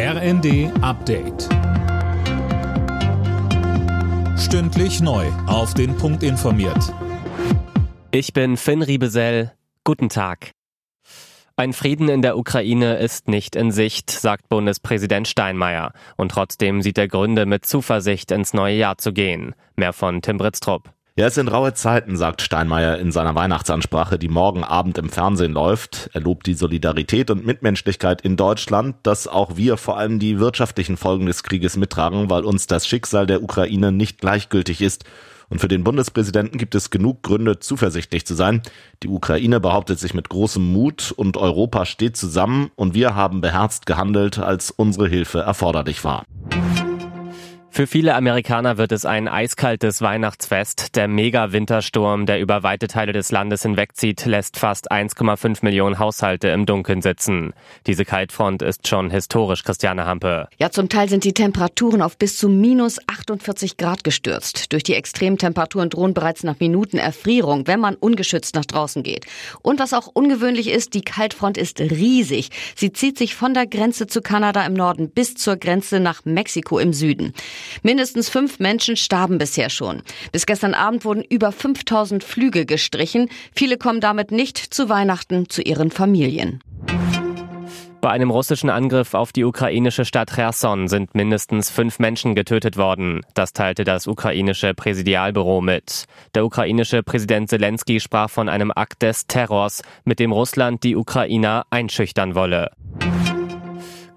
RND Update. Stündlich neu. Auf den Punkt informiert. Ich bin Finn Riebesell. Guten Tag. Ein Frieden in der Ukraine ist nicht in Sicht, sagt Bundespräsident Steinmeier. Und trotzdem sieht er Gründe, mit Zuversicht ins neue Jahr zu gehen. Mehr von Tim Britztrup. Ja, es sind raue Zeiten, sagt Steinmeier in seiner Weihnachtsansprache, die morgen Abend im Fernsehen läuft. Er lobt die Solidarität und Mitmenschlichkeit in Deutschland, dass auch wir vor allem die wirtschaftlichen Folgen des Krieges mittragen, weil uns das Schicksal der Ukraine nicht gleichgültig ist. Und für den Bundespräsidenten gibt es genug Gründe, zuversichtlich zu sein. Die Ukraine behauptet sich mit großem Mut und Europa steht zusammen und wir haben beherzt gehandelt, als unsere Hilfe erforderlich war. Für viele Amerikaner wird es ein eiskaltes Weihnachtsfest. Der Mega-Wintersturm, der über weite Teile des Landes hinwegzieht, lässt fast 1,5 Millionen Haushalte im Dunkeln sitzen. Diese Kaltfront ist schon historisch, Christiane Hampe. Ja, zum Teil sind die Temperaturen auf bis zu minus 48 Grad gestürzt. Durch die extremen Temperaturen drohen bereits nach Minuten Erfrierung, wenn man ungeschützt nach draußen geht. Und was auch ungewöhnlich ist, die Kaltfront ist riesig. Sie zieht sich von der Grenze zu Kanada im Norden bis zur Grenze nach Mexiko im Süden. Mindestens fünf Menschen starben bisher schon. Bis gestern Abend wurden über 5000 Flüge gestrichen. Viele kommen damit nicht zu Weihnachten zu ihren Familien. Bei einem russischen Angriff auf die ukrainische Stadt Cherson sind mindestens fünf Menschen getötet worden. Das teilte das ukrainische Präsidialbüro mit. Der ukrainische Präsident Zelensky sprach von einem Akt des Terrors, mit dem Russland die Ukrainer einschüchtern wolle.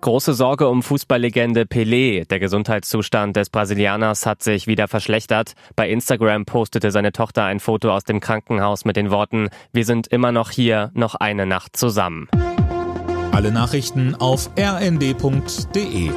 Große Sorge um Fußballlegende Pelé. Der Gesundheitszustand des Brasilianers hat sich wieder verschlechtert. Bei Instagram postete seine Tochter ein Foto aus dem Krankenhaus mit den Worten, wir sind immer noch hier, noch eine Nacht zusammen. Alle Nachrichten auf rnd.de